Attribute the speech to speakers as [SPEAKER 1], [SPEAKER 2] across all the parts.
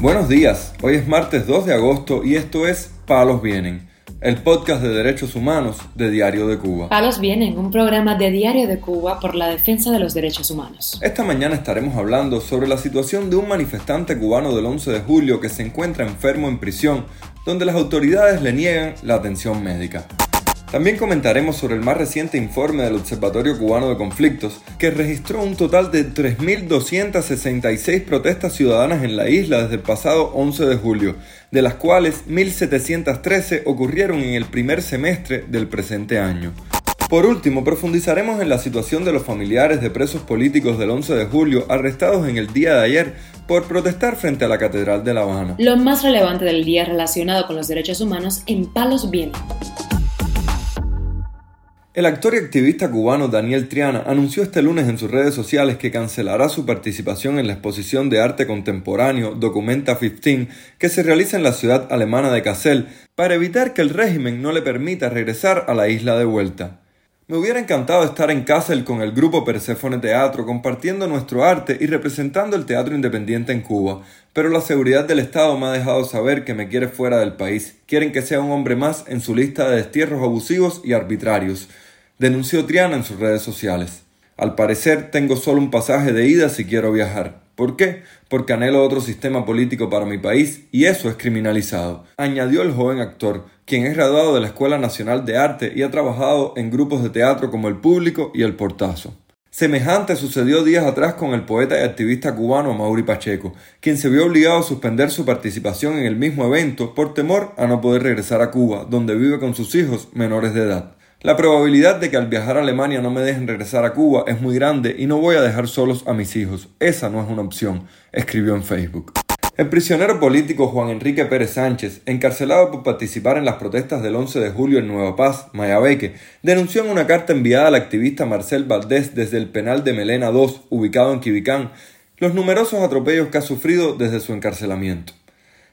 [SPEAKER 1] Buenos días, hoy es martes 2 de agosto y esto es Palos Vienen, el podcast de derechos humanos de Diario de Cuba.
[SPEAKER 2] Palos Vienen, un programa de Diario de Cuba por la defensa de los derechos humanos.
[SPEAKER 1] Esta mañana estaremos hablando sobre la situación de un manifestante cubano del 11 de julio que se encuentra enfermo en prisión, donde las autoridades le niegan la atención médica. También comentaremos sobre el más reciente informe del Observatorio Cubano de Conflictos, que registró un total de 3.266 protestas ciudadanas en la isla desde el pasado 11 de julio, de las cuales 1.713 ocurrieron en el primer semestre del presente año. Por último, profundizaremos en la situación de los familiares de presos políticos del 11 de julio arrestados en el día de ayer por protestar frente a la Catedral de La Habana.
[SPEAKER 2] Lo más relevante del día relacionado con los derechos humanos en Palos Vienen.
[SPEAKER 1] El actor y activista cubano Daniel Triana anunció este lunes en sus redes sociales que cancelará su participación en la exposición de arte contemporáneo Documenta 15 que se realiza en la ciudad alemana de Kassel para evitar que el régimen no le permita regresar a la isla de vuelta. Me hubiera encantado estar en Kassel con el grupo Persephone Teatro compartiendo nuestro arte y representando el teatro independiente en Cuba, pero la seguridad del Estado me ha dejado saber que me quiere fuera del país. Quieren que sea un hombre más en su lista de destierros abusivos y arbitrarios denunció Triana en sus redes sociales. Al parecer tengo solo un pasaje de ida si quiero viajar. ¿Por qué? Porque anhelo otro sistema político para mi país y eso es criminalizado, añadió el joven actor, quien es graduado de la Escuela Nacional de Arte y ha trabajado en grupos de teatro como El Público y El Portazo. Semejante sucedió días atrás con el poeta y activista cubano Mauri Pacheco, quien se vio obligado a suspender su participación en el mismo evento por temor a no poder regresar a Cuba, donde vive con sus hijos menores de edad. La probabilidad de que al viajar a Alemania no me dejen regresar a Cuba es muy grande y no voy a dejar solos a mis hijos. Esa no es una opción, escribió en Facebook. El prisionero político Juan Enrique Pérez Sánchez, encarcelado por participar en las protestas del 11 de julio en Nueva Paz, Mayabeque, denunció en una carta enviada al activista Marcel Valdés desde el penal de Melena II, ubicado en Quibicán, los numerosos atropellos que ha sufrido desde su encarcelamiento.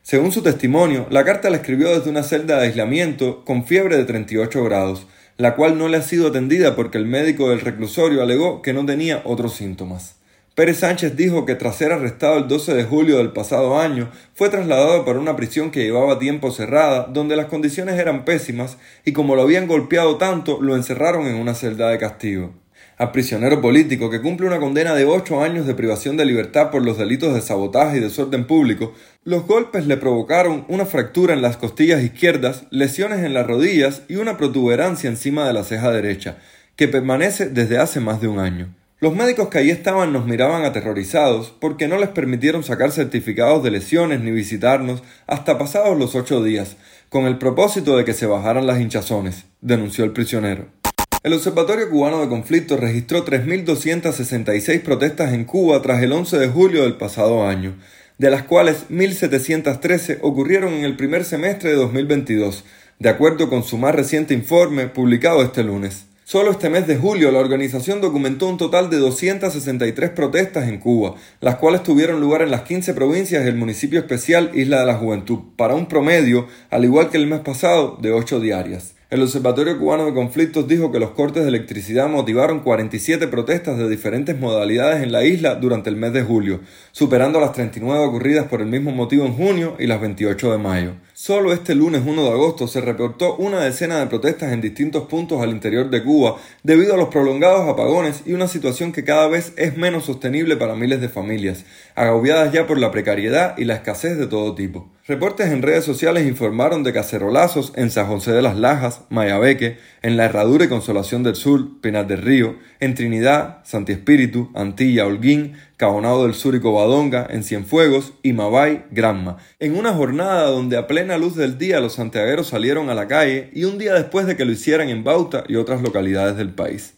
[SPEAKER 1] Según su testimonio, la carta la escribió desde una celda de aislamiento con fiebre de 38 grados, la cual no le ha sido atendida porque el médico del reclusorio alegó que no tenía otros síntomas. Pérez Sánchez dijo que tras ser arrestado el 12 de julio del pasado año, fue trasladado para una prisión que llevaba tiempo cerrada, donde las condiciones eran pésimas y como lo habían golpeado tanto, lo encerraron en una celda de castigo al prisionero político que cumple una condena de ocho años de privación de libertad por los delitos de sabotaje y desorden público, los golpes le provocaron una fractura en las costillas izquierdas, lesiones en las rodillas y una protuberancia encima de la ceja derecha, que permanece desde hace más de un año. Los médicos que allí estaban nos miraban aterrorizados porque no les permitieron sacar certificados de lesiones ni visitarnos hasta pasados los ocho días, con el propósito de que se bajaran las hinchazones, denunció el prisionero. El Observatorio Cubano de Conflictos registró 3.266 protestas en Cuba tras el 11 de julio del pasado año, de las cuales 1.713 ocurrieron en el primer semestre de 2022, de acuerdo con su más reciente informe publicado este lunes. Solo este mes de julio la organización documentó un total de 263 protestas en Cuba, las cuales tuvieron lugar en las 15 provincias del municipio especial Isla de la Juventud, para un promedio, al igual que el mes pasado, de 8 diarias. El Observatorio Cubano de Conflictos dijo que los cortes de electricidad motivaron 47 protestas de diferentes modalidades en la isla durante el mes de julio, superando las 39 ocurridas por el mismo motivo en junio y las 28 de mayo. Solo este lunes 1 de agosto se reportó una decena de protestas en distintos puntos al interior de Cuba debido a los prolongados apagones y una situación que cada vez es menos sostenible para miles de familias, agobiadas ya por la precariedad y la escasez de todo tipo. Reportes en redes sociales informaron de cacerolazos en San José de las Lajas, Mayabeque, en La Herradura y Consolación del Sur, Pinar del Río, en Trinidad, Santi Espíritu, Antilla, Holguín, Cabonado del Sur y Covadonga, en Cienfuegos, y Mabay, Granma. En una jornada donde a plena luz del día los santiagueros salieron a la calle y un día después de que lo hicieran en Bauta y otras localidades del país.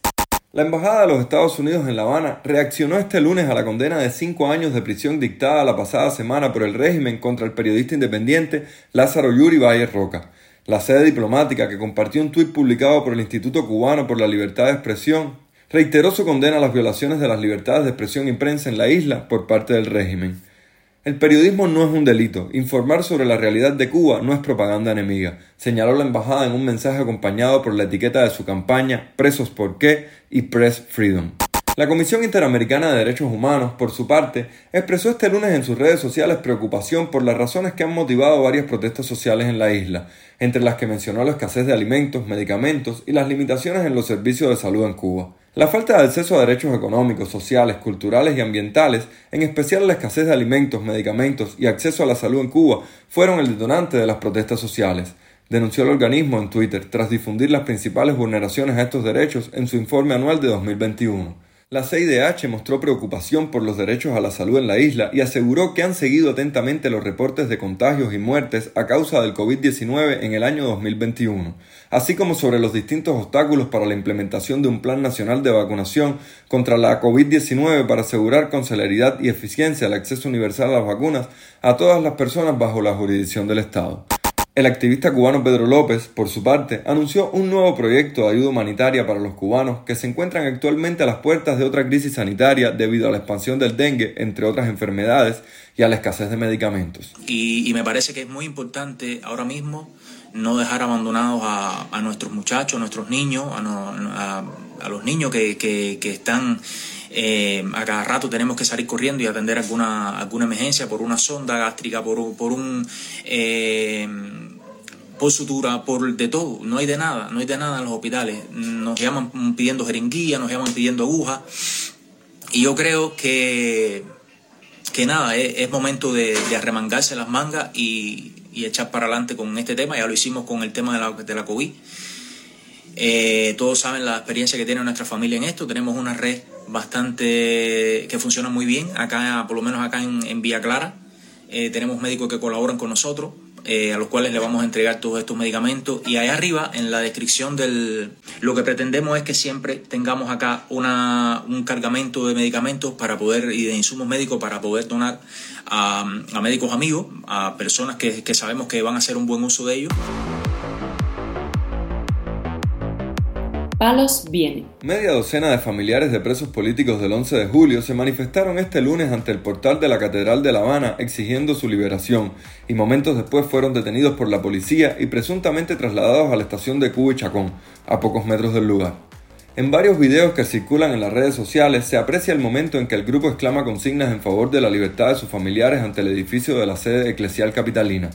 [SPEAKER 1] La Embajada de los Estados Unidos en La Habana reaccionó este lunes a la condena de cinco años de prisión dictada la pasada semana por el régimen contra el periodista independiente Lázaro Yuri Valle Roca. La sede diplomática, que compartió un tuit publicado por el Instituto Cubano por la Libertad de Expresión, reiteró su condena a las violaciones de las libertades de expresión y prensa en la isla por parte del régimen. El periodismo no es un delito. Informar sobre la realidad de Cuba no es propaganda enemiga, señaló la embajada en un mensaje acompañado por la etiqueta de su campaña Presos por qué y Press Freedom. La Comisión Interamericana de Derechos Humanos, por su parte, expresó este lunes en sus redes sociales preocupación por las razones que han motivado varias protestas sociales en la isla, entre las que mencionó la escasez de alimentos, medicamentos y las limitaciones en los servicios de salud en Cuba. La falta de acceso a derechos económicos, sociales, culturales y ambientales, en especial la escasez de alimentos, medicamentos y acceso a la salud en Cuba, fueron el detonante de las protestas sociales denunció el organismo en Twitter tras difundir las principales vulneraciones a estos derechos en su informe anual de 2021. La CIDH mostró preocupación por los derechos a la salud en la isla y aseguró que han seguido atentamente los reportes de contagios y muertes a causa del COVID-19 en el año 2021, así como sobre los distintos obstáculos para la implementación de un plan nacional de vacunación contra la COVID-19 para asegurar con celeridad y eficiencia el acceso universal a las vacunas a todas las personas bajo la jurisdicción del Estado. El activista cubano Pedro López, por su parte, anunció un nuevo proyecto de ayuda humanitaria para los cubanos que se encuentran actualmente a las puertas de otra crisis sanitaria debido a la expansión del dengue, entre otras enfermedades, y a la escasez de medicamentos.
[SPEAKER 3] Y, me parece que es muy importante ahora mismo no dejar abandonados a, nuestros muchachos, a nuestros niños, a, los niños que, están eh, a cada rato tenemos que salir corriendo y atender alguna, alguna emergencia por una sonda gástrica, por, por un... Eh, por sutura, por de todo, no hay de nada, no hay de nada en los hospitales. Nos llaman pidiendo jeringuilla, nos llaman pidiendo agujas. Y yo creo que, que nada, es, momento de, arremangarse las mangas y, echar para adelante con este tema. Ya lo hicimos con el tema de la, de la COVID. Eh, todos saben la experiencia que tiene nuestra familia en esto. Tenemos una red bastante que funciona muy bien, acá, por lo menos acá en, en Vía Clara. Eh, tenemos médicos que colaboran con nosotros. Eh, a los cuales le vamos a entregar todos estos medicamentos. Y ahí arriba, en la descripción del... Lo que pretendemos es que siempre tengamos acá una, un cargamento de medicamentos para poder y de insumos médicos para poder donar a, médicos amigos, a personas que, que sabemos que van a hacer un buen uso de ellos.
[SPEAKER 2] Palos vienen.
[SPEAKER 1] Media docena de familiares de presos políticos del 11 de julio se manifestaron este lunes ante el portal de la Catedral de La Habana exigiendo su liberación y momentos después fueron detenidos por la policía y presuntamente trasladados a la estación de Cuba y Chacón, a pocos metros del lugar. En varios videos que circulan en las redes sociales se aprecia el momento en que el grupo exclama consignas en favor de la libertad de sus familiares ante el edificio de la sede eclesial capitalina.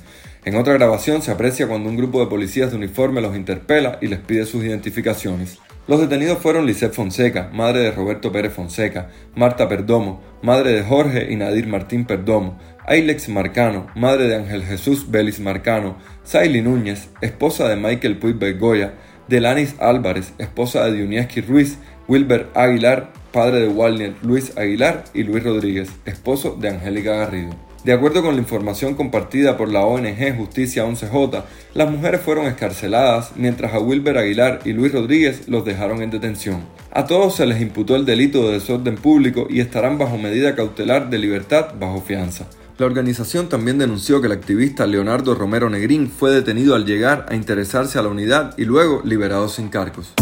[SPEAKER 1] En otra grabación se aprecia cuando un grupo de policías de uniforme los interpela y les pide sus identificaciones. Los detenidos fueron Lisette Fonseca, madre de Roberto Pérez Fonseca, Marta Perdomo, madre de Jorge y Nadir Martín Perdomo, Ailex Marcano, madre de Ángel Jesús Belis Marcano, Saily Núñez, esposa de Michael Puig Bergoya, Delanis Álvarez, esposa de Dionieski Ruiz, Wilber Aguilar, padre de Walner Luis Aguilar y Luis Rodríguez, esposo de Angélica Garrido. De acuerdo con la información compartida por la ONG Justicia 11J, las mujeres fueron escarceladas mientras a Wilber Aguilar y Luis Rodríguez los dejaron en detención. A todos se les imputó el delito de desorden público y estarán bajo medida cautelar de libertad bajo fianza. La organización también denunció que el activista Leonardo Romero Negrín fue detenido al llegar a interesarse a la unidad y luego liberado sin cargos.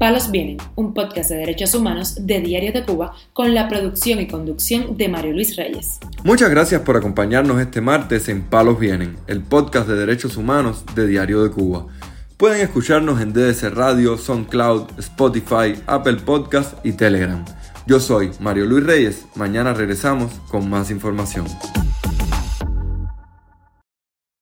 [SPEAKER 2] Palos Vienen, un podcast de derechos humanos de Diario de Cuba con la producción y conducción de Mario Luis Reyes.
[SPEAKER 1] Muchas gracias por acompañarnos este martes en Palos Vienen, el podcast de derechos humanos de Diario de Cuba. Pueden escucharnos en DDC Radio, SoundCloud, Spotify, Apple Podcast y Telegram. Yo soy Mario Luis Reyes, mañana regresamos con más información.